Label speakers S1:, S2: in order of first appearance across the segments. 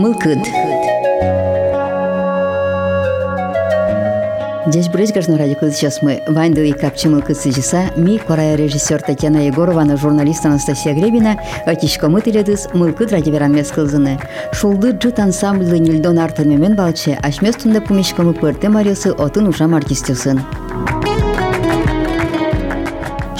S1: мылкыд. Здесь брызг гажно ради сейчас мы Вайнду и Капчимыл Кыцыжиса, ми корая режиссер Татьяна Егорова, на журналист Анастасия Гребина, атишко мытыледыз мылкыд ради веран мес кылзыны. Шулды джут ансамблы Нильдон Артын мемен балче, ашместунда пумишкамы пырты мариосы отын ушам артистюсын.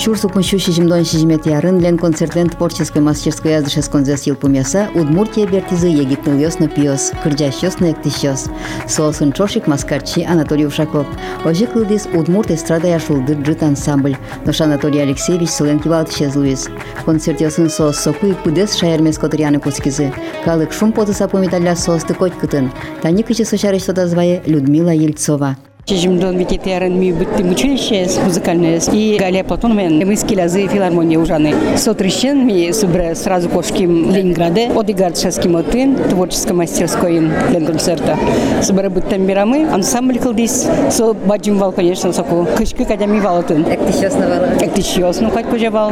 S1: Шурсукмы щущи жимдон шижимет ярын лен концертлен творческой мастерской аздышес конзес ел пумяса Удмуртия бертизы егитныл ёсно пиос, кырджаш ёсно эктищос. Сосын чошик маскарчи Анатолий Ушаков. Ожи кылдис Удмурт эстрада яшулдыр джит ансамбль. Нош Анатолий Алексеевич Соленки валт исчезлуис. Концерт ёсын соос соку и пудес шаермес которяны кускизы. Калык шум потыса помидалля соос тыкоть кытын. Тани кычы сочарыш звае Людмила Ельцова.
S2: Чежимдон вететерен ми биттим училище музыкальное. И Галя Платон мен мы скилязы филармония ужаны. Сотрещен ми субре сразу кошким Ленинграде. Одигард шеским отын творческой мастерской для концерта. Субре биттем бирамы. Ансамбль кылдис. Со баджим вал, конечно, соку. Кышкы кадя ми вал отын.
S1: Эктищосно вала.
S2: Эктищосно кать кожа вал.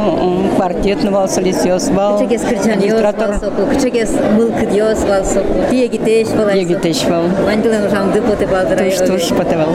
S2: Квартет вал, солисиос вал.
S1: Кычегес кырчан ёс вал соку. Кычегес мылкыд ёс вал соку. Тиеги теш вал.
S2: Тиеги теш вал.
S1: Вандылен ужам дыпоты валдырай.
S2: Туш туш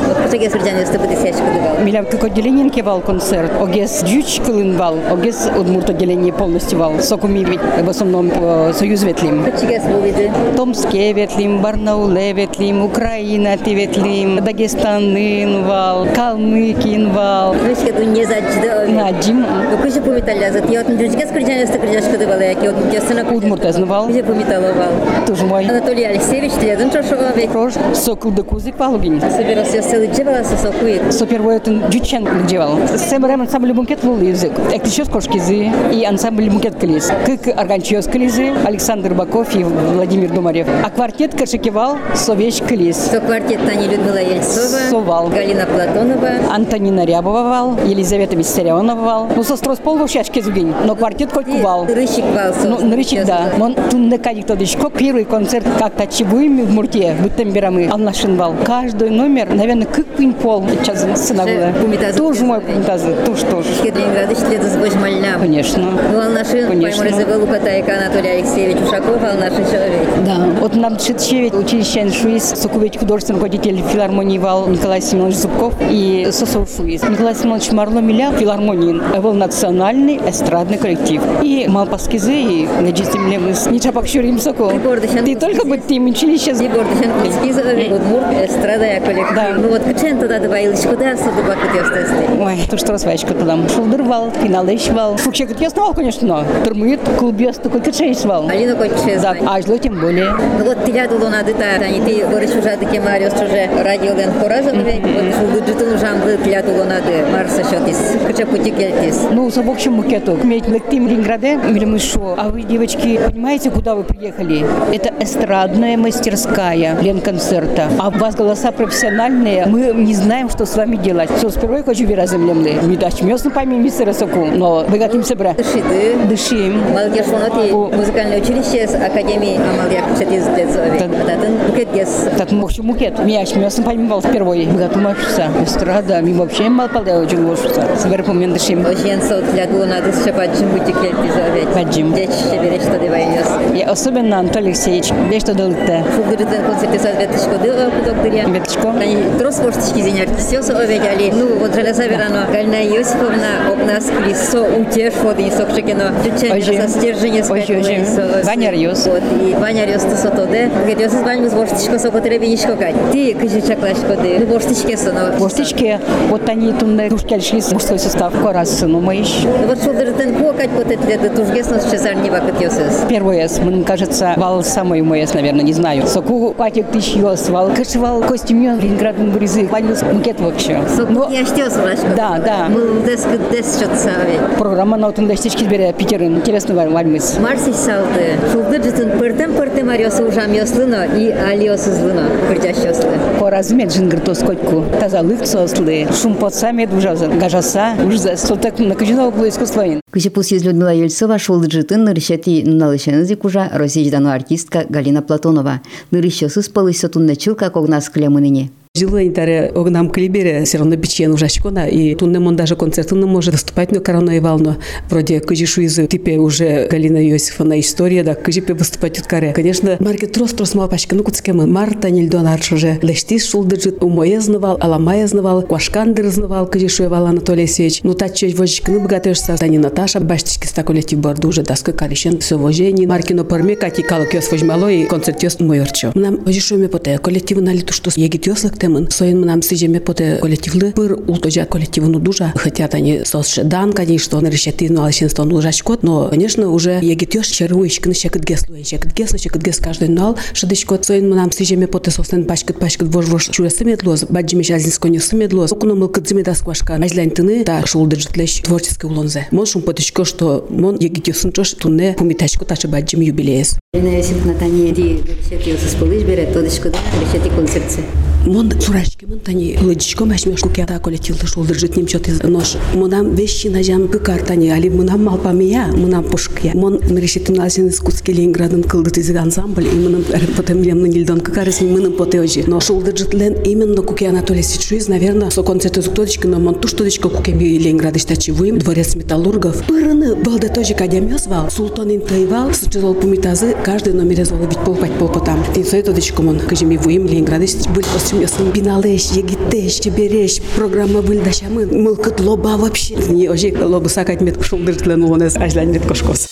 S1: кырчан ёс тыпы десяч кыдывал.
S2: Милям как отделение вал концерт. Огес дюч кылын вал. Огес удмурт отделение полностью вал. Соку ми в основном союз ветлим.
S1: Кычегес бувиды.
S2: Томске ветлим, Барнауле ветлим, Украина ти ветлим, Дагестанын вал, Калмыкин вал.
S1: Кычке дун не заджды.
S2: Наджим.
S1: Кыче пумиталля зат. Йотын дюжгес кырчан ёс кырчаш кыдывал. Яки отын кесына
S2: Удмурт эзнывал.
S1: Кыче пумиталовал.
S2: Тоже мой.
S1: Анатолий Алексеевич, теледын чошова век.
S2: Прош, сокул да кузик валугин.
S1: Собирался целый джебала со сокует.
S2: Со первой это дючен делал. Сэм рэм ансамбль бункет вол язык. Эктищёс кошкизы и ансамбль бункет клиз. Кык органчиос клизы, Александр Баков и Владимир Думарев. А квартет Кашикевал, Совещ клиз.
S1: Со квартет Таня Людмила Ельцова.
S2: Совал.
S1: Галина Платонова.
S2: Антонина Рябова вал, Елизавета Виссарионова вал. Ну, со строспол в шашке зугин, но квартет хоть кувал.
S1: Рыщик вал.
S2: Ну, рычик, да. Он тунне кадик тодичко. Первый концерт как-то чебуем в Мурте, будто бирамы. Алнашин вал. Каждый номер, наверное, как пинг-пол.
S1: Пумитазы.
S2: Тоже мой пумитазы, тоже тоже.
S1: Ленинград шледы с Божмальна.
S2: Конечно.
S1: Ну, Алнашин,
S2: Конечно.
S1: Паймор Лукатайка Анатолий Алексеевич Ушаков, Алнашин человек.
S2: Да. Вот нам Шитчевит, училище Шуис, Сукувич, художественный руководитель филармонии Вал Николай Семенович Зубков и Сосов Шуис. Николай Семенович Марло Миля, филармонии, был национальный эстрадный коллектив. И Малпаскизы, и Гаджистим Левыс, Ничапак Шурим Соко.
S1: Гордощан.
S2: Ты только бы ты училище.
S1: Гордощан Кузькиза, Удмурт, эстрада коллектив.
S2: Да.
S1: Ну вот кычен туда добавились, куда ёстести.
S2: Ой, то что свечка туда. Шулдырвал, финалышвал. Фукче я знал, конечно. Турмыт, клубес, такой качействал.
S1: Алина Коччез.
S2: Да, а зло тем более.
S1: Ну вот дулона дыта, они ты горыш уже таки Мариос уже радио лен хоразом, вот шулды джитун ужам ды тля дулона ды, Марса шотис, кыча пути кельтис.
S2: Ну, за в общем мукету. Медь лектим Ленинграде. Мы шо? А вы, девочки, понимаете, куда вы приехали? Это эстрадная мастерская Ленконцерта. А у вас голоса профессиональные. Мы не знаем, что с вами делать. Все, сперва я хочу вера землемны. Не дач мясно пойми мистера соку. Но вы готовим собра.
S1: Дышиды.
S2: Дышим.
S1: Малгер шоноти музыкальное училище с Академии Амальяк Чатиз Децови. Татын букет гес.
S2: Так мощь мукет. Мяч мясно поймевал впервые. Мы готовим шуса. Эстрада. Мы вообще мал палдел очень лошуса. Собер помнен дышим.
S1: Ожен сот для дулона дыс шападжим бути кельтис овет.
S2: Паджим.
S1: Деч шебереч что девайнес.
S2: И особенно Анатолий Алексеевич. Где что долго-то?
S1: Фугдырытын концерте сад веточко дыла кудоктыря.
S2: Веточко.
S1: Они трос воштички зеняр кисёс оведяли. Ну вот жалеса верано. Гальна Йосифовна обнас клисо утеш вот и сокшекено.
S2: Ожи.
S1: со стержение
S2: Ожи, ожи. Ваня Рьос.
S1: Вот и Ваня Рьос то сотоде. Говорит, Йосиф Ваня с воштичко соко требиничко кать. Ты кыжи чаклашко ты. Ну воштичке соно.
S2: Воштички, вот они тунне тушкельшли мужской состав. Корас, ну мы еще.
S1: Ну вот шулдырытын ко кать вот это это тужгесно чесар не вакыт Йосиф.
S2: Первый эс, мне кажется, вал самый мой эс, наверное, не знаю. Соку патик тысяч ёс, вал кашевал костюм Ленинград бризы, валил мукет вообще.
S1: Сок
S2: Ну,
S1: я штёс лашко.
S2: Да, да.
S1: Мы деск дес что-то саве.
S2: программа на утын дестички бере Питерин. Интересно вальмыс.
S1: Марсич салды. Шулдырытын пыртым пыртым арёсы ужам ёслыно и алиосы злыно. Кырдяш ёслы.
S2: Поразмет жингрто скотку. Тазалык сослы. Шум под самет ужаза. Гажаса. Ужас. Сотак накажено было искусствоин.
S1: Кычепус из Людмила Ельцова шул джитын нырышети налышенызы кужа Росичдану артистка Галина Платонова. Нырыщосыз пылыш сотунна чылка когнас клемыныне.
S3: Жилы интере огнам клибере все равно бичен уже шкона и туннем он даже концерты не может выступать но короной вално вроде кыжишу из типе уже Галина Иосифовна история да кыжипе выступать от каре. Конечно маркет трос трос мал пачка ну куцкемы марта нельдон арш уже лештис шулдыржит умое знавал аламая знавал квашкандыр знавал кыжишу вал Анатолий Сеч ну та честь вожичка ну богатырса тани Наташа баштички ста коллектив борду уже даска каришен все вожени маркино порме кати калок ёс вожмало и концерт ёс мойорчо нам вожишу ме поте коллектив на литу что егит ёслык темын соин нам сижеме поте коллективлы. Пыр ултожа коллективну дужа. Хотят они сосше дан конечно он решети ну алшинство ну жачкот но конечно уже егит ёш черуишкны шекет геслу шекет геслу шекет гес каждый нал. Шадышкот соин нам сижеме поте соснен пачкет пачкет вож вож чурасы медлоз баджиме жазинско не медлоз окуно мыл кыдзиме дасквашка ажлантыны та шулдыржитлеш творческий улонзе. Мон шум потышко что мон егит ёсын чош туне пумитачко тачы баджим юбилеес.
S1: Ена есип натани ди решети ёсыз полыш берет тодышко да решети концертсе
S3: Мон сурашки мон тани лыдичко мәшмеш куке та коллективлы шулдыр жит ним чот нож. Монам вещи на жам пыкар тани али монам малпамия, монам пушкия. Мон решетим насен из Кутски Ленинградын кылды тизик ансамбль, и монам потом лем на нильдон кыкарыс монам потеожи. Но шулдыр жит лен именно куке Анатолий Сичуиз, наверное, со концерта зуктодички, но мон туш тодичко куке ми Ленинград иштачи вуим, дворец металлургов. Пырыны балда тоже кадям звал, Султан интайвал, сучалол пумитазы, каждый номер звал бить пол пать пол потам. И со это дочко мон, кажеми вуим Ленинград были после Ясын биналеш, егитеш, чебереш, программа вылдашамын, мылкыт лоба вообще. Не ожи лобы сакать мет кушулдыртлен улонес, ажлан мет кошкос.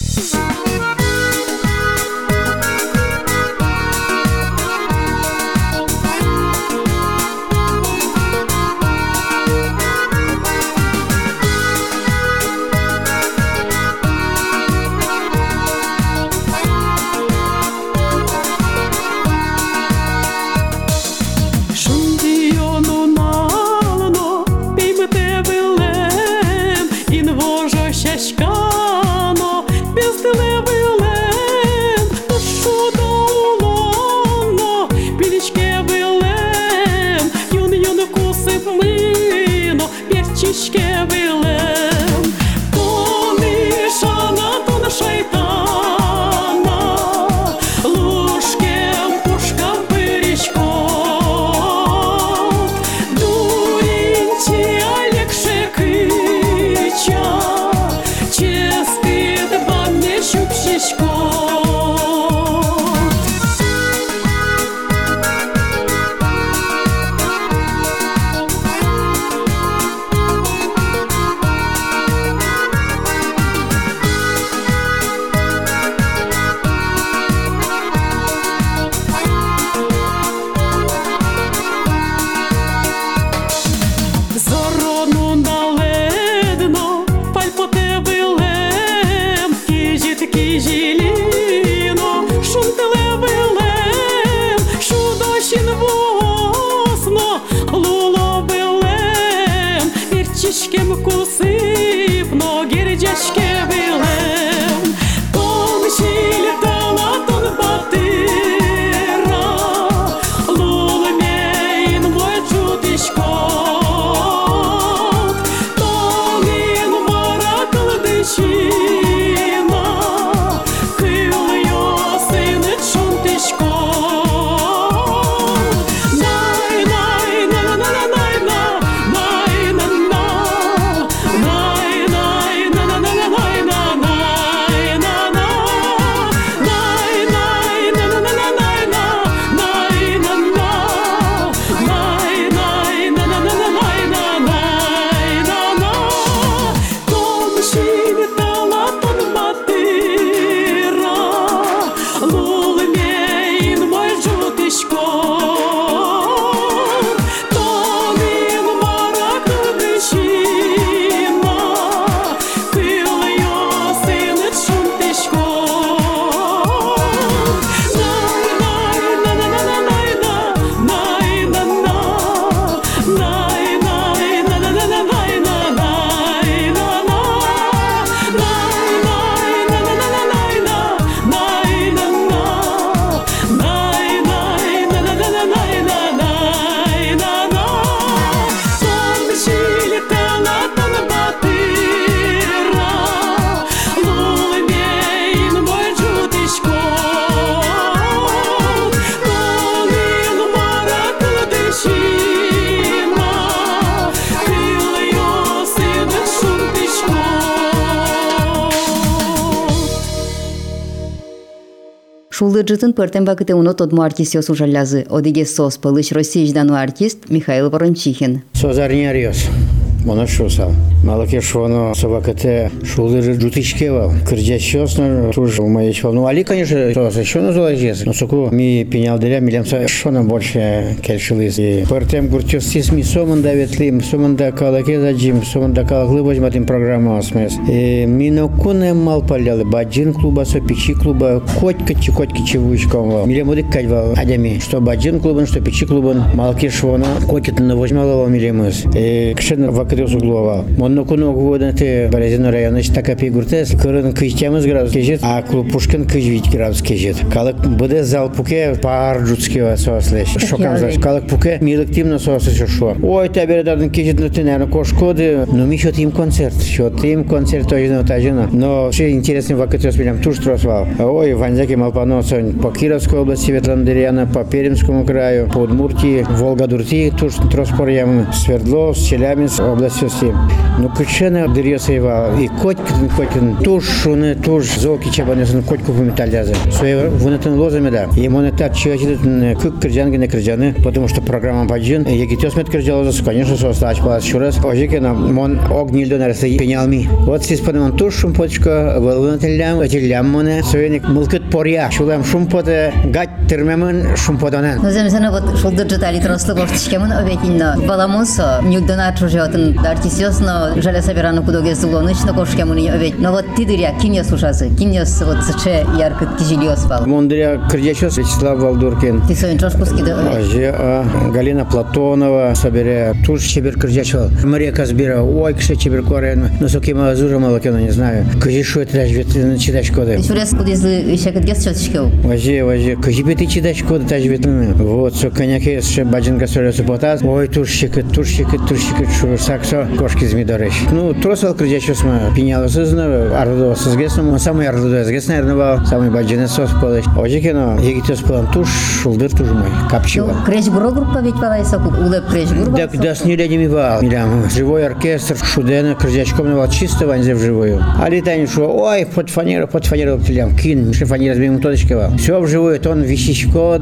S1: Шулдыджытын пөртен бакыты уно тодму артистёс жалязы. Одиге сос пылыш российждану артист Михаил Ворончихин. Созарниариос.
S4: Созарняриос. Моно шусал. Малаке шоно собакате шулдыр жутичкевал. Кырджащосно туж маячвал. Ну, али, конечно, то еще называется. Но суку ми пенял деля, милямса шона больше кельшилыз. И пертем гуртюстис ми соманда ветлим, соманда калаке заджим, соманда калаклы возьматым программа осмес. И ми нокуне мал паляли. Баджин клуба, со печи клуба, котька чи котьки чевучком. Милемудик кадьвал адями. Что баджин клубан, что печи клубан. Малаке шоно котит на возьмал милемыз. И кшен вак кырыс углова. Монно куну года те Березино районы така пигуртес. Кырын кыштямыз градус кежет, а клуб Пушкин кыжвить градус кежет. Калык буде зал пуке пар жутскива сослеш. Шокам заш. Калык пуке милыктимно сослеш шо. Ой, та бередардын кежет ну ты, наверное, кошкоды. Ну ми шот им концерт. Шот им концерт тожино тажино. Но все интересный вакытос билям туш тросвал. Ой, Ванзяки Малпано сон по Кировской области Ветландеряна, по Пермскому краю, по Удмуртии, Волга-Дурти, туш троспорьям, Свердловск, Челябинск, область все. Ну, кучена дырьосева, и котькин, котькин, туш, шуны, туш, зоки чабанесын, котку пометалязы. Свои вынатын лозами, да. И монетар чиотидын кык кырджанги не кырджаны, потому что программа поджин, егитес мет кырджалозы, конечно, состач палас шурас. Ожикена, мон огнильдо нарасы пенял Вот сис подаман туш шумпочка, вынатылям, атылям моне, союник мылкыт порья, шулам шумпоты, гать термемын шумподанен.
S1: Ну, земсена вот шулды жытали трослы борчишкемын обетинно. Баламусо, нюгдана чужиотын артистиосно жаля собирано кудоге зулонычно кошкемын обет. Но вот ты дыря, киньос ушасы, киньос вот сыче яркыт кижильос бал.
S4: Мондря Кырдячос Вячеслав Валдуркин.
S1: Ты соин трошку скиды обет.
S4: Аже а, Галина Платонова собере туж чебер Кырдячова. Мария Казбира, ой, кше чебер корен. Ну, соки мала зужа мала кено, не знаю. Кыжи шо это даже ведь читач коды.
S1: Ты шурес кудизы ишекет гес чотишкев.
S4: Важе, важе, кыжи беты читач коды даже ведь. Вот, со коняки с баджинка соресу потас. Ой, тушчикет, тушчикет, тушчикет, шо саксо, кошки змидореш. Ну, ма пеняла сызна, ардо сызгесна, самый ардо сызгес, наверное, самый баджинес сос подаш. Оже кено, егитес план туш, шулдыр туж мой, капчива.
S1: Креш буро группа ведь балайса улеп креш группа.
S4: Так да с нелядями вал. Милям, живой оркестр, шудена, крызячком навал чисто ванзе в живую. А летание шо, ой, под фанеру, под фанеру ктилям, кин, ши фанера тодочки вал. Все в живую, тон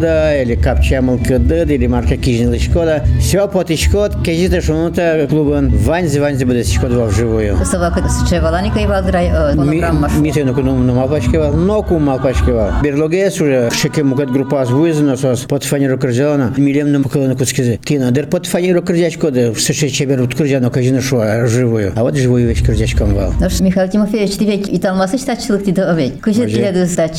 S4: да, или капча мылкыды, или марка кижнилычко да. Все под ичкот, кезита шунута клубан, ванзе, ванзе будет ичко два в живую.
S1: Собака сыче валаника и валдрай фонограмма.
S4: Мите ну куну ну малпачки вал, ноку малпачки вал. Берлогес уже, шеке мукат группа звуизна сос, под фанеру крызялана, милем на мукалана куцкизе. Тина, дер под фанеру крызячко да, в сыше чебер вот крызяно казина шо, живую. А вот живую вещь крызячком вал.
S1: Наш Михаил Тимофеевич, ты ведь и талмасы читачылык дейді овет. Күшет
S4: Оже.
S1: тіледі стач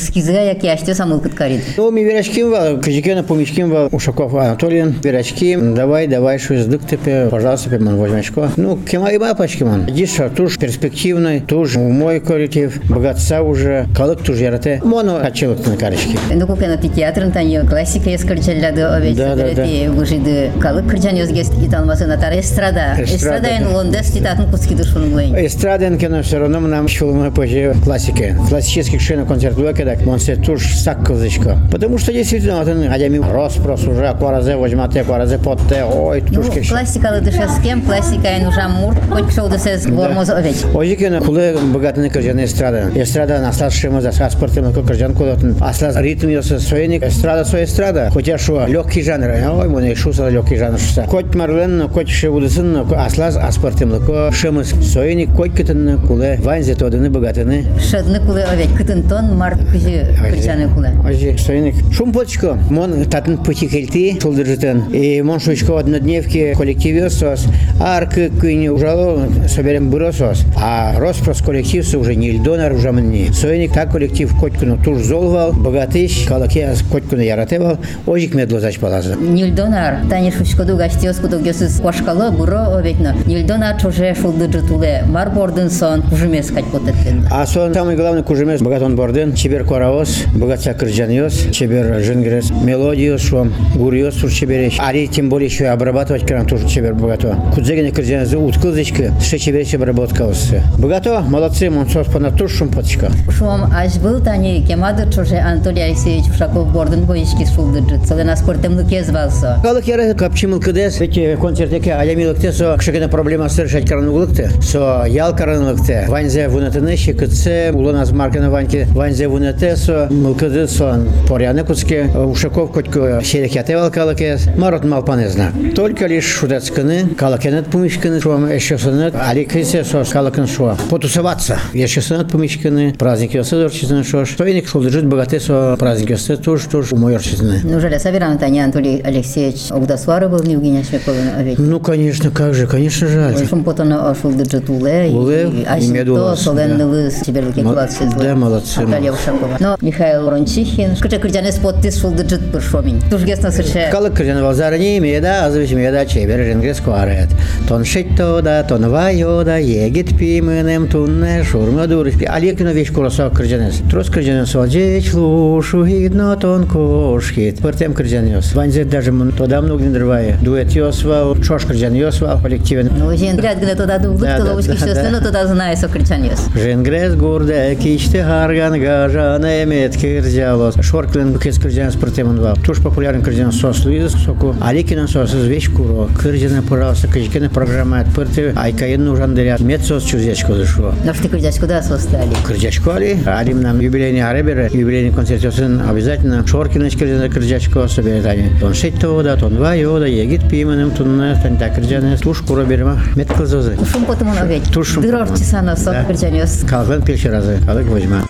S1: скизга, як яште самыл кыткарит.
S4: Ну, ми верачким вал, казикена помечким вал, Ушаков Анатолиен, верачким, давай, давай, что издык тебе, пожалуйста, пеман возьмачко. Ну, кема и мапачки ман. Диша туж перспективный, туж мой коллектив, богатца уже, калык туж ярате. Моно хачилык на карочке.
S1: Энду кукена ти театрын таньо, классика ескырчаллады овет.
S4: Да, да, да.
S1: Выжиды калык кырчан өзгест и талмасы натар эстрада.
S4: Эстрада,
S1: Эстрада ен
S4: да.
S1: лондес титатын куцкиды шунуглейн.
S4: Эстраден кино все равно нам шулмы позже классики. Классических шина концерт кедак, он се туж саккылзычко. Потому что действительно, вот он, адями роспрос уже, акваразе возьмате, акваразе потте, ой,
S1: Ну,
S4: тушки.
S1: классикалы дышескем, классика ен ужам мурт, хоть шоу десез гормоз овет.
S4: Ожикена куле богатыны кыржаны эстрада. Эстрада наслаз шема за спортивный кыржан кулатын. Аслаз ритм ёсы соеник, эстрада со эстрада. Хотя шо легкий жанр. Ой, моне шуса легкий жанр шуса. Коть марлен, коть шевудысын, аслаз аспортивный ко шемыс соеник, коть кытын куле ванзе тодыны богатыны.
S1: Шадны кулы овет. Кытын тон март кыжы кырчаны кулы.
S4: Ожи соеник. Шум почко. Мон татын пути хельти, шулдыржытын. И мон шучко однодневки коллектив ёсос. Арк кыни ужало соберем быросос. А Роспрос коллектив со уже не Ильдонар уже мне. Соеник так коллектив Котькуну туж золвал, богатыш, калаке Котькуну яратевал, ожик медло зач палаза.
S1: Нильдонар, тани шушкоду гастиос куду гесыз кошкалы буро оветно. Нильдонар чуже шулды жытуле. Мар бордын сон кужумес кать потеттен.
S4: А сон самый главный кужемес богатон борден, чебер коравос, богатца кырджаниос, чебер жингрес, мелодиос, швам, гуриос тур чебереш. Али тем более еще обрабатывать кран тоже чебер богато. Кудзегина кырдянызы уткылдычкы, шечеберече обработка осы. Богато, молодцы, монсос понатушшум потчка.
S1: Шум аж был тани кемады чуже Анатолий Алексеевич Ушаков бордын боишки шулдыржыт. Солена спортемлык езвался.
S4: Калык яра капчимыл кыдес, ведь концертеке аямилыкте со кшекена проблема сыршать карануглыкте, со ял карануглыкте. Ванзе вунатыны щекытсе, улоназ маркана ваньки, ванзе вунате со мылкыды сон поряны куцке, Ушаков котко шерек ятевал калыкес, марот малпанезна. Только лишь шудацканы, калыкенет пумишканы, шуам эшесынет, али кысе со калыкын шуа. Потусоваться. Эшесынет пумишканы, праздники осыдорчизны шош. То иник шулдыржит богате со праздники осыды туж туж умойорчизны.
S1: Неужели собиран тани Анатолий Алексеевич Огдасвары был не Евгения Шмековна ведь?
S4: Ну, конечно, как же, конечно, жаль.
S1: Шум потом шулдыржыт уле.
S4: Уле,
S1: а
S4: медулас,
S1: соленный чеберлыки
S4: Мо-
S1: классы
S4: да, молодцы.
S1: Наталья Ушакова. Но Михаил Ворончихин, скажи, кырдянес подпис шулдыржыт бір шомин. Тужгесна сырше.
S4: Калык кыржан валзарни меда азывич меда чебер женгрес куарет. Тон шитто да, тон вайо да, егит пименем тунне шурма дуриш. Алекино вещь кураса кыржанес. Трос кыржанес валджеч лушу гидно тон кошхит. Пыртем кыржанес. Ванзе даже мун тода много не дрвае. Дуэт йосвал, чош кыржан йосвал коллективен.
S1: Ну, жен, гряд гне туда дулдык,
S4: Да,
S1: то
S4: да,
S1: ловушки
S4: да,
S1: щеслы,
S4: да.
S1: но туда знаю, со кырчанес.
S4: Женгрес гурде кичте харган гажан эмет кыржалос. Шорклен кес кыржанес пыртемон вал. Туш популярен кыржанес сос Луиза соку. Алекино сос из вещь куро. Кыржана, пожалуйста, качкина программа От пырты. Айкаен нужен дырят. Мет сос чузячко зашло.
S1: Но что ты кырдяч куда состали?
S4: Кырдячко али. Алим нам юбилейный аребер, юбилейный концерт өсін обязательно Шоркиныч кыржана кырдячко соберет они. Тон шетто да, тон вайо да, егит пименем тунна, танда кыржана. Туш куро берма. Мет кылзозы.
S1: Шум потом он овечь.
S4: Тушум
S1: Дырор
S4: потом.
S1: чесана со
S4: Да.
S1: кырчанес.
S4: Калган пилши разы. Калык возьма.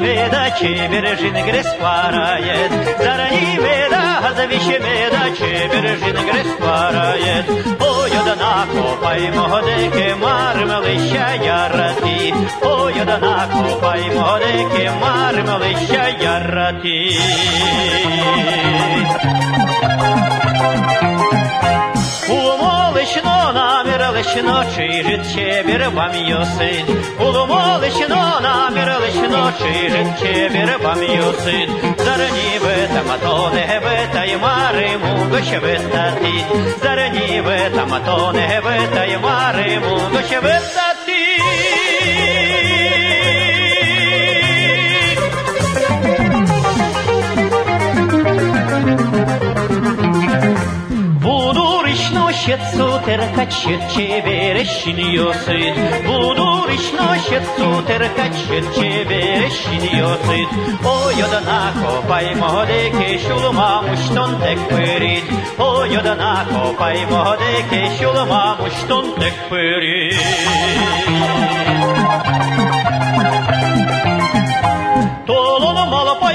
S5: да чебережин грес парает, зараниве да завищеме да чебережин грес парает. Ойодана копай могодеке мармелища ярати, ойодана копай могодеке мармелища ярати. Thank you лишено намір, лишено чий житче бір вам йосин. Улому лишено намір, лишено чий житче бір вам йосин. Зарані бета матоне бета й маримо гоще вистати. Зарані бета матоне бета і мариму гоще вистати. сутерка черчеберешиниёсед будуриш ношед сутерка черчеберешиниёсед о ёданако паймоде ки шулма муштон тек пырид о ёданако паймоде ки шулма муштон тек пырид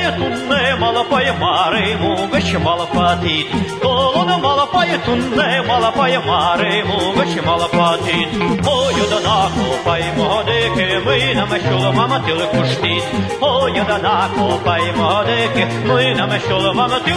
S5: малапая тунне малапая маре мугаш малапатит Толоно малапая тунне малапая маре мугаш малапатит Ой да на копай модеке мы на мешула мама тил куштит Ой да на копай модеке мы на мешула мама тил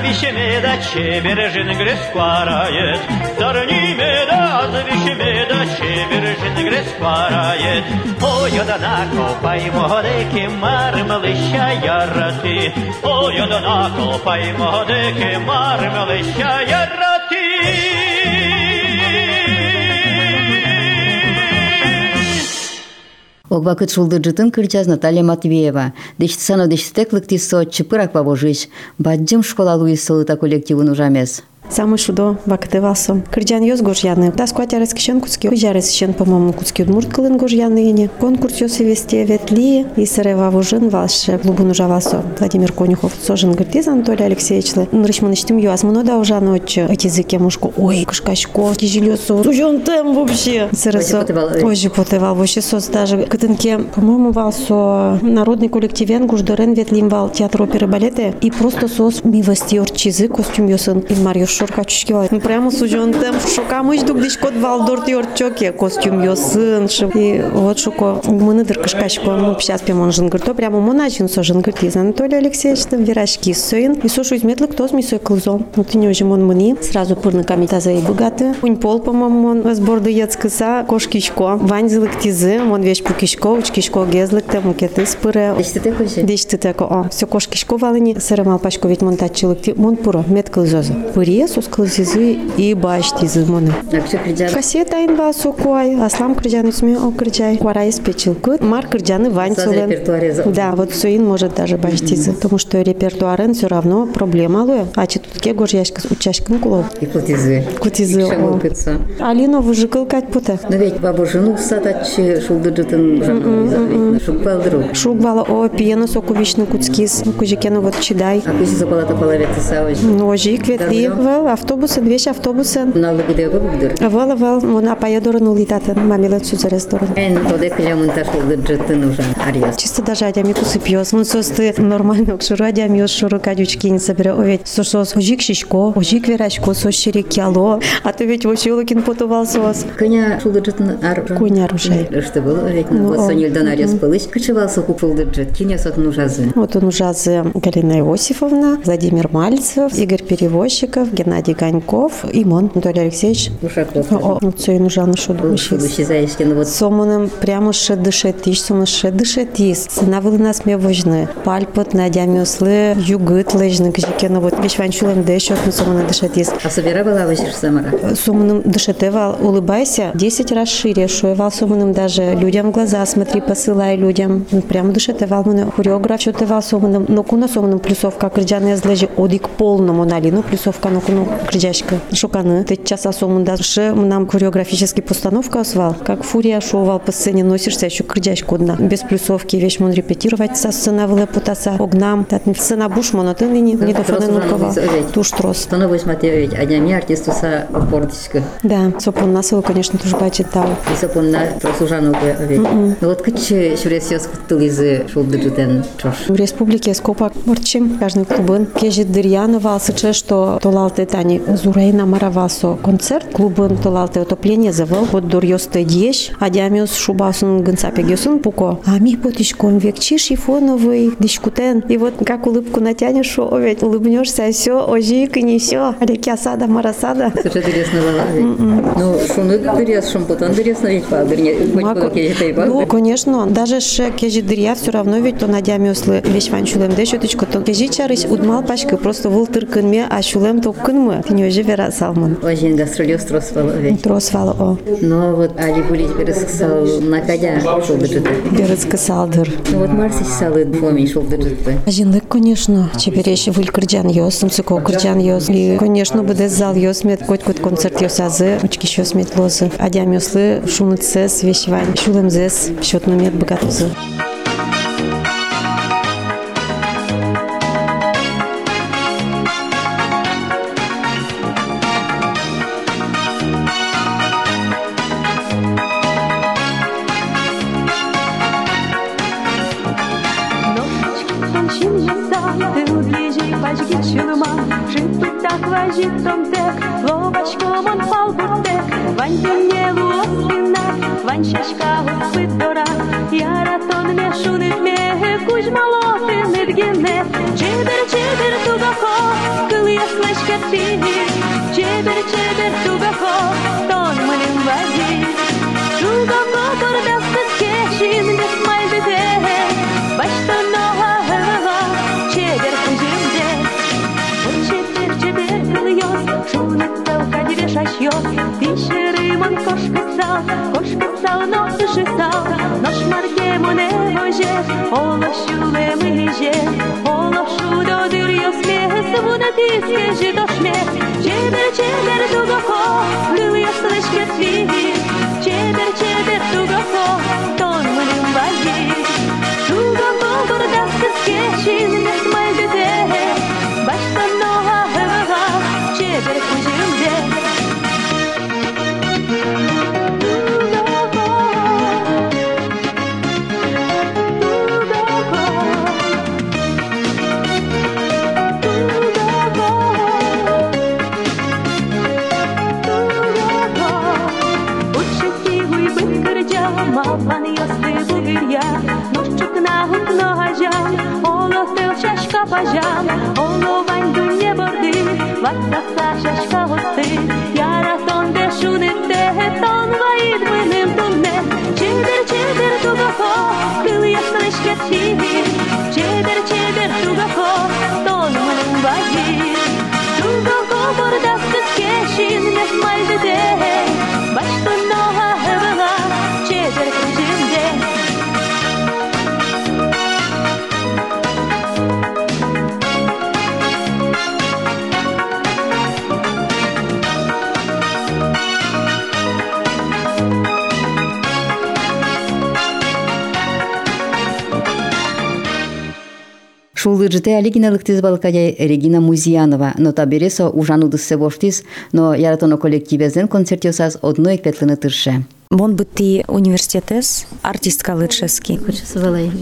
S5: завище меда, чебережин греспарает. Зарни меда, завище меда, чебережин греспарает. Ой, да на копай модеки, мармелища ярати. Ой, да на копай модеки, мармелища
S1: Огвакыт шулдыржытын кырчаз Наталья Матвеева. Дешті сано дештеклык тисо чыпырак бабожыш. Баджым школа Луис сылыта коллективын ужамес.
S6: Самый шудо бактывасо. Кырджан ёс гожьяны. Да скватя раскишен куцки. Жарес шен, по-моему, куцки удмурт кылын гожьяны ине. Конкурс ёсы весте ветли. И сарева вужин ваше клубун ужавасо. Владимир Конюхов. Сожен гыртиз Анатолий Алексеевич. Нрышман иштим юас. Муно да ужаны отчы. Эти языки мушку. Ой, кышкашко. Тяжелёсо. Сужен тем вообще. Сырысо.
S1: Ой, потывал, ой.
S6: Ой, же потывал. Вообще сос даже. Кытынке, по-моему, валсо народный коллективен гуждорен ветлим вал театр оперы балеты. И просто сос мивости орчизы костюм ёсын. И Марьюш шорка чушкила. Ну прямо сужен там шукамыш дук диш кот валдор тёрчоке костюм ёсын шып. И вот шуко мыны дыркышкашко ну сейчас пемон жынгырто прямо моначин со жынгыртиз Анатолий Алексеевич там вирашки сойын. И сошу изметлык тоз ми сой кылзо. Ну ты не уже мон мыни сразу пырны камитаза и богаты. Унь пол по-моему он сборды яцкыса кошкишко. Ванзылык тизы, он вещь пукишко, учкишко гезлык там мукеты спыре.
S1: Дешти көше.
S6: Дешти теко, о, все кошкишко валыни, сырымал пачко ведь монтачылык ти, мон пуро, мет кылзозы. Пыре кылзизы и баш тизы моны. Кассета айн ба сокуай, аслам кырджан исме о кырджай. Квара испечил кыт, мар кырджаны
S1: за-
S6: Да, вот суин может даже баш тизы, потому что репертуарын все равно проблема луя. А че тут ке гож яшка учашкин кулов.
S1: И кутизы.
S6: Кутизы. Алина выжикал кать пута.
S1: Но ведь бабу жену сатачы шулды жытын жанны. Шук балдыру.
S6: Шук бала о пиено соку вишну куцкис, кужикену вот чидай.
S1: А куси запалата половец савыч.
S6: Ножи, кветли, вел, автобусы, две автобусы.
S1: Налды где бабдыр.
S6: Вел, вел, мона поеду на улитатен, мамилет сюзересторон.
S1: Эн тоде кылямын ташулды жытын ужан. Арьяс.
S6: Чисто даже адями кусыпьёс. Он состы нормально кшуру адями шуру кадючки не собере. О ведь сосос ожик шишко, ожик верашко, сос ширик кяло. А то ведь вообще лукин потувал сос.
S1: Кыня шулды жытын ар.
S6: Куня рушай.
S1: Что было ведь
S6: Ну,
S1: вот сонильдан арьяс пылыш. Кычывался хук шулды жыт. Кине сотын ужазы.
S6: Вот он ужазы Галина Иосифовна, Владимир Мальцев, Игорь Перевозчиков, Геннадий Ганьков, Имон Анатолий Алексеевич.
S1: Ушаков.
S6: Ну все, и нужно шуду.
S1: Шулущи заишкин вот.
S6: Сомонем прямо ще дишетиш, сомо ще дишетис. Сынавыл нас ме вожны. Пальпот на дямёслы, югыт лежны, кжикена вот вещь ванчулем дешот, но сомона дишетис.
S1: А собира была вышиш самара.
S6: Сомоном дишетевал, улыбайся, 10 раз шире, шуевал сомоном даже людям в глаза смотри, посылай людям. Ну, Прямо дишетевал мене хореограф, що тевал сомоном, но куна сомоном плюсовка, крджане злежи одик полному нали, ну плюсовка, но куну крджашка. Шуканы, ты часа сомонда, ше нам хореографический постановка освал, как фурия шоувал по сцене, носишься еще крджашку одна. Без плюсовки вещь мон репетировать со сцена вылепутаса, огнам, сцена буш монотын ныне, не до
S1: трос
S6: фоненукова,
S1: уже назовете.
S6: туш трос.
S1: Становись матевич, а днями артисту са портичка.
S6: Да, сопон насыл, конечно, тоже бачитал.
S1: И сапон на тросужану ведь. Ну вот кычы шурес ёс куттылызы шулды жытен чош.
S6: В республике Скопак Морчим, каждый клубын. Кежи Дырьянова, сыче, что толалте тани Зурайна Маравасо концерт, клубын толалте отопление завел, вот дурьёсте дьеш, а дямиус шубасын гынцапе гёсын пуко. А ми потишком векчи шифоновый, дишкутен. И вот как улыбку натянешь, ведь улыбнешься, все, ожик и не все. Алеки осада, марасада.
S1: Сыче интересно была ведь. Ну шуны дырес, шум потом дырес ведь было
S6: Ну, конечно, даже ше кежи дырья все равно ведь то надями услы вещь ванчулем де шуточку, то кежи чарыш удмал пачка просто выл тыркын ме, а шулем то кынмы. Ты не уже вера салман.
S1: Очень гастролёс трос была ведь.
S6: Трос вала о.
S1: Но вот Али Гулич пересказал на кадя шулды жытен.
S6: Берецка салдыр.
S1: Ну вот Марси салы фоми шулды жытен.
S6: Ажинлык, конечно, чебереш выль кырджан йос, сумсыко кырджан йос. И, конечно, буде зал йос мет, коть кот концерт йос азы, учки щос мет лозы. Адям йослы, шумыцес, вещевань, шулем зес, счетно мет богатузы.
S7: Ножички çeber kılıyor Şunetta уходили шашьё Пишерымон кошкыцал Кошкыцал, но дышыцал Наш марке моне боже Ола шуле мыже Ола шудо дырьё смех Свуна тиске жидо шмех Чебер чебер тугоко Лылья слышке цви Чебер чебер тугоко Тон мылым бази Тугоко бурдасты скешин Без майбете zapazia Olowań do niebordy Wasta sasza szka hosty Jara sonde szuny
S1: te ton Улыжыте алигиналыктыз балкая Регина Музианова, но та бересо ужану ужанудыс да севоштис, но яратоно коллективезен концертиосаз одной екветліні тыршы.
S8: Мон быты университетес, артистка Лытшевский.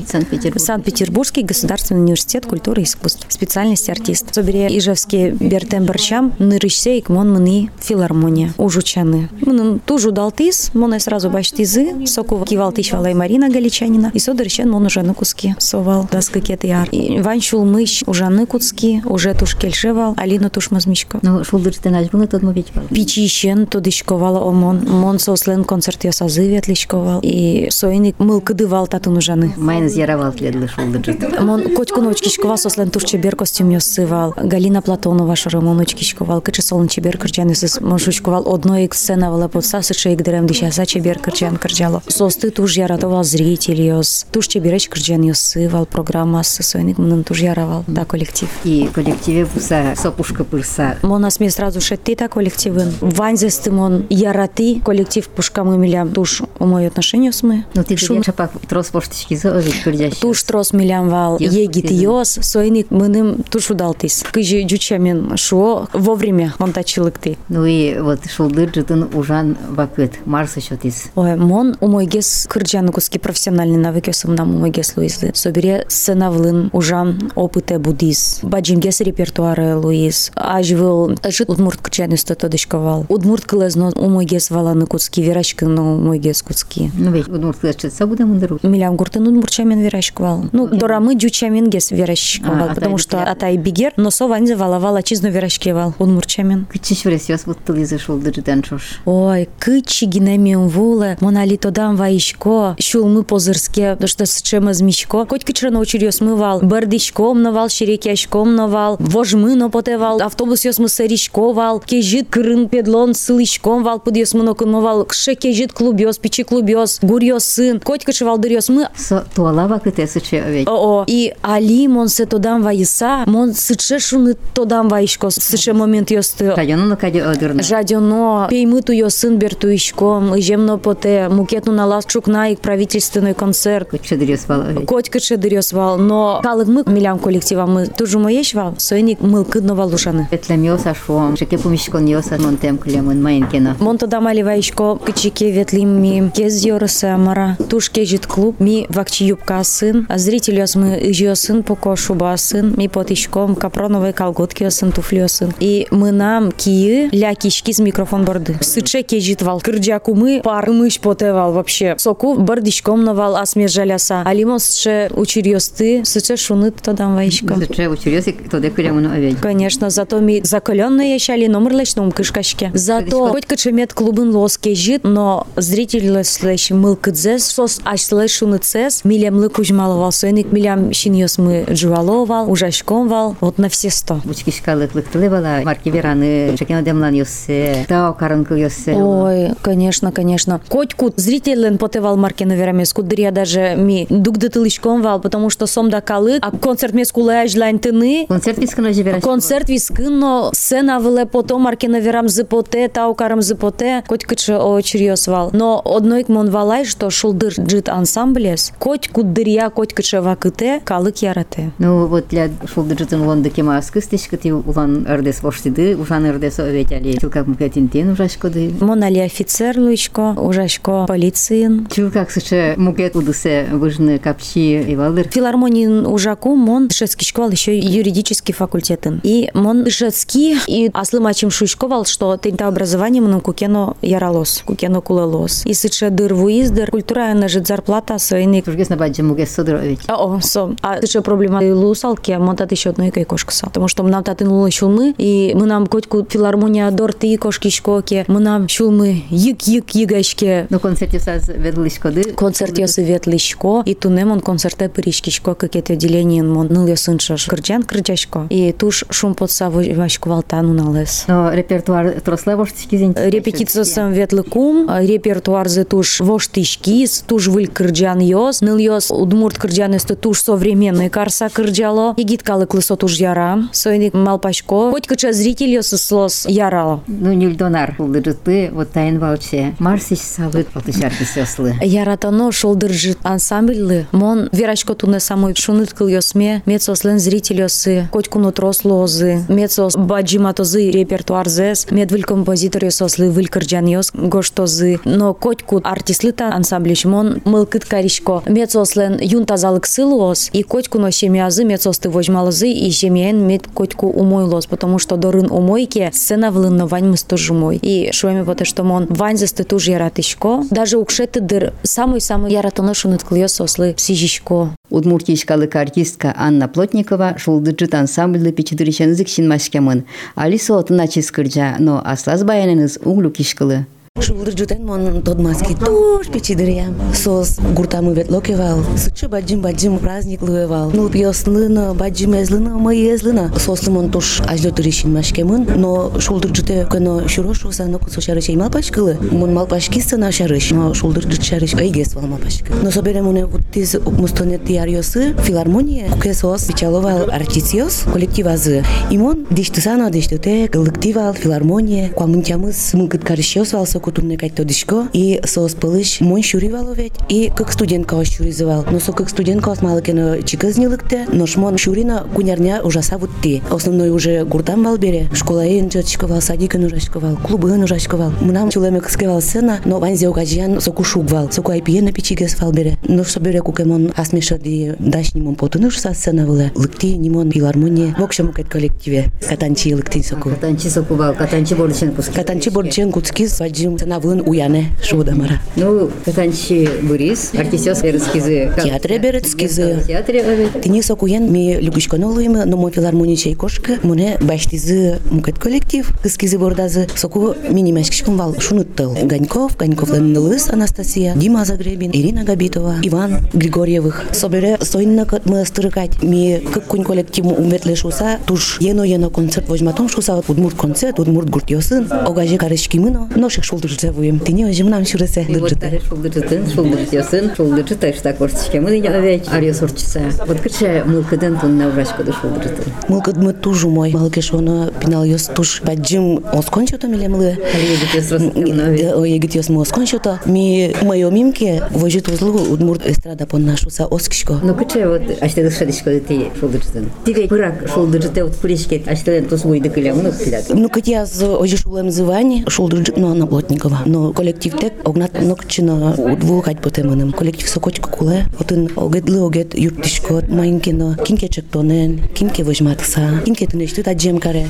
S1: Санкт-Петербург.
S8: Санкт-Петербургский государственный университет культуры и искусств. Специальность артист. Собере Ижевский Бертем Барчам, нырышсе ик мон мыны филармония. Ужучаны. Мынын тужу далтис, мон сразу баштизы, соку кивал тыч валай Марина Галичанина. И содырщен мон уже на куски совал. Даска яр. И ванчул мыш уже на куски, уже туш кельшевал, Алина туш мазмичко.
S1: Ну, шул ыржыте нажбуны тодмо веч бал.
S8: Пичищен тодышковала омон. Мон сослен концерт сазы ветличковал. И сойник мылкыдывал татун ужаны.
S1: Майныз яравал тледлы шул ыржыте.
S8: Мон кочкуну очкишкова сослен туш чебер костюм ёсывал. Галина Платонова шарамон очкишковал. Кычы солын чебер кырчан сыз мон шучковал одной ик сцена вала подса сыше ик дерем дишаса чебер кырчан кырчало. Состы туш яратовал зритель ёс. Туш чебереч кырчан ёсывал. Программа с сойник мынын туш яравал. Да, коллектив.
S1: И коллективе буса сопушка пырса.
S8: Мон асме сразу шетти та коллективын. Ванзесты мон яраты коллектив пушкамы милям туш умой отношения с мы.
S1: Ну, ты
S8: Шум-
S1: дегенча пак трос поштички кырдящий.
S8: Туш трос милям вал, егит йос, сойник мыным туш удалтис. Кыжи джучамен шо вовремя он тачилык ты.
S1: Ну и вот шул ыржытын ужан бакыт. Марс еще тиз.
S8: Ой, мон умойгес кырджаны куски профессиональный навык ёсым нам умойгес луизды. Собере сценавлын ужан опыте буддиз. Баджингес репертуары луиз. Ажвыл жит удмурт кырджаны стотодышковал. Удмурт кылезно умойгес валаны куски, верачкы но умойгес куски.
S1: Ну ведь удмурт кылачытса будем мындыру.
S8: Милям гуртын удмуртчамен верашковал. Ну, дорамы джучамен гес верашковал,
S1: А,
S8: потому что атай бигер, но сованзе валавала чизно верашкевал удмуртчамен.
S1: Кычыш врес ёс вот тылизы шул ыржытан шош.
S8: Ой, кычи гинемиум вуле, монали тодам ваишко, шулмы позырске, то что сычема змичко. Коть кычра научил ёс мывал, бардичком навал, шерекяшком навал, вожмы напотевал, автобус ёс мы саришковал, кежит крын педлон сылышком вал, под ёс мы вал, кше кежит клубёс, пичи клубёс, гурьёс сын, коть кычевал дырёс мы,
S1: Со туала бакыт эсыче.
S8: О, и али мон се тодам ваиса, мон сыче шуны тодам ваишко, сыче момент ёсты.
S1: Районын каде одырна.
S8: Жадено, пеймыту ее сын бертуишком, и жемно поте, мукетну на лас чукнаик правительственный концерт.
S1: Кычы дырёс бал овеч.
S8: Котька шедырёс вал, но калык мы милям коллектива мы тоже моешь вал, сойник мылкы валушаны.
S1: Петлем ёса шуом. Шеке пумишкон ёса монтем клемын майынкена.
S8: Мон тода мали ваишко, кычике ветлим ми, кез йорыса мара, туш кежит клуб, ми вакчи юбка сын, а зритель мы ижё сын, поко шуба сын, ми потишком, капроновые колготки сын, туфли сын. И мы нам кии, ля кишки с микрофон борды. Сыче кежит вал, кырджаку мы, пар мыш потевал вообще. Соку бордичком навал, асме жаляса. А лимон сыче учир ёс ты, сыче шуны тодам ваишко.
S1: Сыче учерёс и тоде клемын овеч.
S8: Конечно, зато ми закаленные ящали номер лечном кышкашке. Зато хоть качемет клубын лоске жит, но зритель леслеш мыл кыдзес, сос аш слешуны цес, милям лы кужмаловал, сойник милям шиньос мы джуваловал, ужашком вал, вот на все сто.
S1: Бучкишкалык лыктылы бала. Марки вераны. Шекен демлан ёссе. Тау карынкыл ёссе.
S8: Ой, конечно, конечно. Котьку зрителен потевал марки на верамеску, дыря даже ми дук дытылышком вал, потому что сом да калы, а концерт меску лэш лань тыны,
S1: Концерт вискано жебераш.
S8: Концерт вискино, сцена веле потом маркина верам зипоте, таукарам зипоте, коть кычы очерьёс вал. Но одной мон валай, что шулдыр джит ансамблес, коть куддырья, коть кычы вакыте, калык ярате.
S1: Ну вот для шулдыржытын лондыке маскы стечкати улан ырдес воштиды, ужан ырдес овеч али. Чилкак мукетинтен ужашкоды.
S8: Мон али офицер луичко, ужашко полициин.
S1: Чилкак сыче мукет удысе выжны капчи и валдыр.
S8: Филармонин ужаку мон шецкий школ еще юридический факультетын. И мон шецкий и аслы мачим шуйшковал, что тента образование мном кукено яралос, кукено кулак шулалос. И сыча дыр вуиздер, культура на жит зарплата сойник.
S1: Тургес на баджи мугес содрович.
S8: А, О, со. А сыча проблема лусалки, а монтат еще одной кой кошкаса. Потому что мы нам татын лулы шулмы, и мы нам котку филармония дорты и кошки шкоки, мы нам шулмы йик-йик йигашке.
S1: Ну концерте саз ведлишкоды.
S8: Концерт ёсы ветлишко, и тунемон концерте пыришкишко, какие-то отделения мон, ну ёсыншаш кырджан кырджашко. И туш шум подса вашку валтану налес.
S1: Но репертуар тросле зень.
S8: Репетиция сам ветлыкум, репертуар за туш воштишкис, туш выль кырджан ёс, ныл ёс удмурт кырджан ёсты туш современный карса кырджало, егит калы клысо туш яра, сойник малпашко, хоть кыча зритель ёсы слос ярало.
S1: Ну нильдонар. Улдырыты вот тайын валче. Марсич савыт палтышарки сёслы.
S8: Яратано шолдыржит ансамбльлы, мон верачко туне самой шунут кыл ёсме, мецослен зритель ёсы, хоть куну трослозы, мецос баджиматозы репертуар зес, медвиль композитор ёсослы выль кырджан ёс гоштозы, но котьку артистлыта ансамблиш мон мылкыт каришко, мецослен юнтазалык сылуос, и котьку но семьязы мецосты вожмалозы, и семьян мед котьку умойлос, потому что дорын умойке сцена влынно вань мыстожумой. И шуэме потому что мон вань засты туж яратышко, даже укшеты дыр самый-самый яратоно шунут кыл ёсослы сижишко.
S1: Удмуртийскалык артистка Анна Плотникова шулдыджит ансамбльды печедыришен зыкшин маскемын. Алиса отына чискырджа, но аслаз баяныныз углю кишкылы.
S9: Шулдыржутен мон тодмаски туш печидырям. Сос гуртамы вет локевал. Сычы баджим баджим праздник луевал. Нул пьослына, баджим эзлына, май эзлына. Сослы мон туш ажлё туришин машкемын. Но шулдыржуте кено шурошу сано кусо шарыш мал пашкылы. Мон мал пашки сына шарыш. Но шулдыржут шарыш айгес вал мал пашкы. Но собере моне уттиз мустонет диариосы филармония. Кукесос печаловал артисиос коллективазы. Имон диштысана диштуте коллективал филармония. Куамынтямыз мынкыт карышиос валса кутурне кайтто дишко и сос пылыш мон шуривал ведь и как студентка ос шуризывал но со как студентка ос малыкена чиказнилыкте но шмон шурина кунярня ужаса вутти основной уже гуртам вал бере. Школа ен жочковал садикын ужашковал клубын ужашковал мынам чулеме кыскевал сына но ванзе угажян соку шугвал соку айпиена пичигес вал бере. Но что бере кукемон асмеша ди даш нимон потыны ужаса сцена выле лыкти нимон филармония. В общем кет коллективе. Катанчи лыкти соку.
S1: Катанчи сокувал, катанчи борчен пускай.
S9: катанчи борчен куцкис ваджим ценавын уяне шудамара
S1: Ну, катанчи бурис, артисёс эрскизы.
S9: Театре берецкизы.
S1: Театре берет.
S9: Тини сокуен ми люгушконолуйма, но мо филармония чайкошка, моне баштизы мукет коллектив, кыскизы бордазы, соку минимашкишком вал шуныттыл. Ганьков, Ганьковлен Нылыс Анастасия, Дима Загребин, Ирина Габитова, Иван Григорьевых. Собере сойна мы стырыкать, ми как кунь коллективу уметле шуса, туш ено-ено концерт возьматом шуса, удмурт концерт, удмурт гуртьосын, огаже карышки мыно, ношик шулдыржы вуем. Тини ожимнам шуресе.
S1: И вот шулдыржытын, шулдыржытын, шулдыржытай штак орчичке. Мы не овеч, ариос орчица. Вот кыча мылкыдын тун на урачкоды шулдыржытын.
S9: Мылкыд мы тужу мой, малкеш оны пинал ёс туш баджим милемлы.
S1: Егитес ростыкын овеч.
S9: Егит ёс мы оскончото. Ми моё мимке вожит узлу удмурт эстрада пон нашуса оскишко.
S1: Ну кыча вот аштеды шадишкоды ти шулдыржытын. Тиве пырак шулдыржыте вот пуришке аштеден тус уйды кыле, ну пилят.
S9: Ну, кат я з ожишулем зывань, шулдырджик, но на Плотникова. Но коллектив тек, огнат нокчина удву хать потеманем. Коллектив сокочка куле, отын огедлы огет юртишко, майнкино, кинке чектонен, кинке вожматса, кинке тунешту та джемкаре.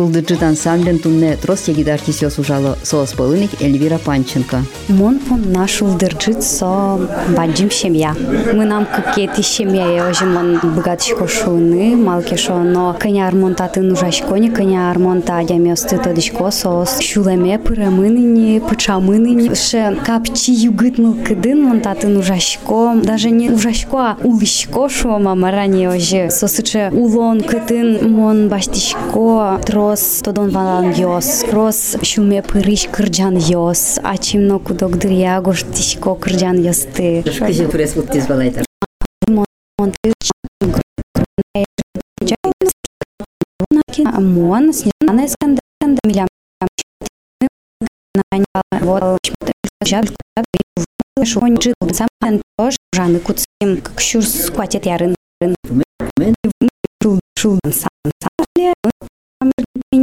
S1: Шулдыджит ансамблен тунне трос егид артисиос ужало соос полыник Эльвира Панченко.
S10: Мон пон нашул дырджит со баджим семья. Мы нам какие-то семья, я уже мон богатышко шуны, малки но коня армонта ты нужашко, не коня армонта адяместы тодышко соос. Шулеме пырамыныни, пычамыныни, ше капчи югытмыл кыдын монта ты нужашко, даже не ужашко, а улышко шо мамарани уже. Сосыче улон кытын мон баштишко, трос тодон валан йос, трос шуме пырыш кырджан йос, ачимно кудок дырья гоштишко кырджан йосты.
S1: Кыжы пресс вот тизвалайтар.
S10: Мон, снежная сканда, милям, вот, жаб, шон жит, сам тоже жаны куцим, как щур скватит ярын, шул, шул, сам, сам, ле,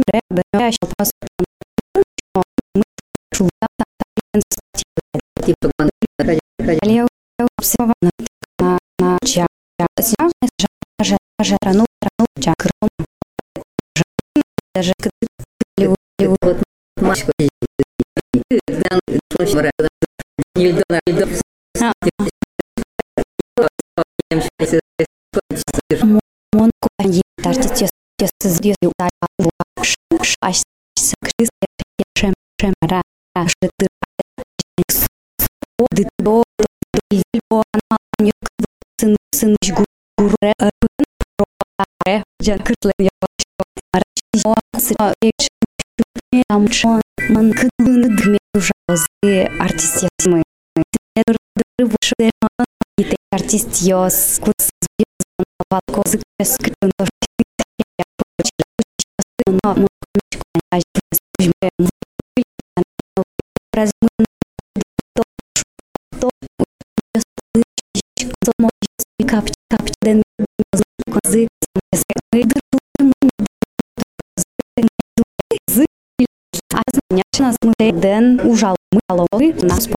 S10: мен рэбэ, я щал пас, шул, сам, сам, я обсервовала на на ча жа жа uși aș să crezi că
S1: e ce ce mara și târpate
S10: de două două ani eu că sunt sunt gură până proare gen cât le iau și mara și eu să e și am șon mân cât în dmi ujaze artistiați mă te drăvă și de mă artistios cu zbioză valcozic pe scântăști Normal, раз мы капч капч ден козы а значит нас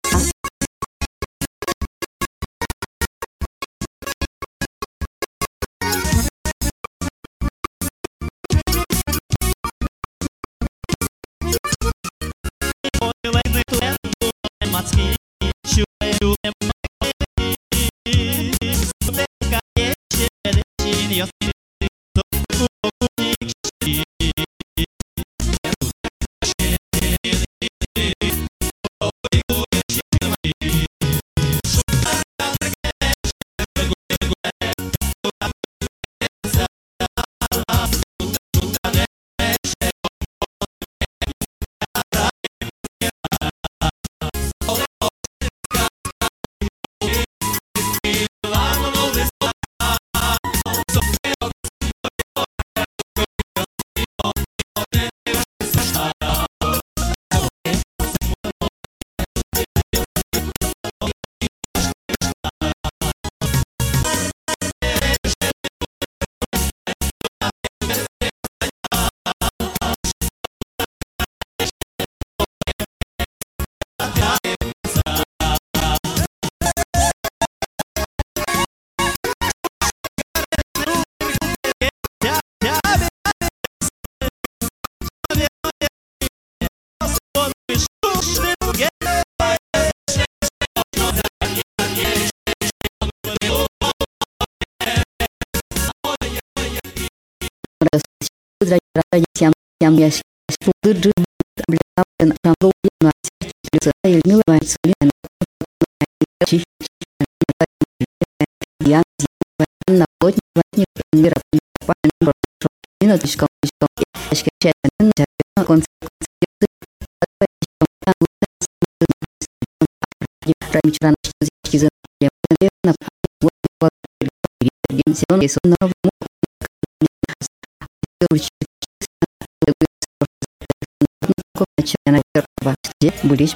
S10: мы ден ужал мы аловы нас пока
S1: Тем тем я шулдыджи облетал на шамлу на лица и миловать солен я на плотник ватник мира пан на точка точка скачать на конце Рамичран, что здесь на вот вот пенсион, если он на будешь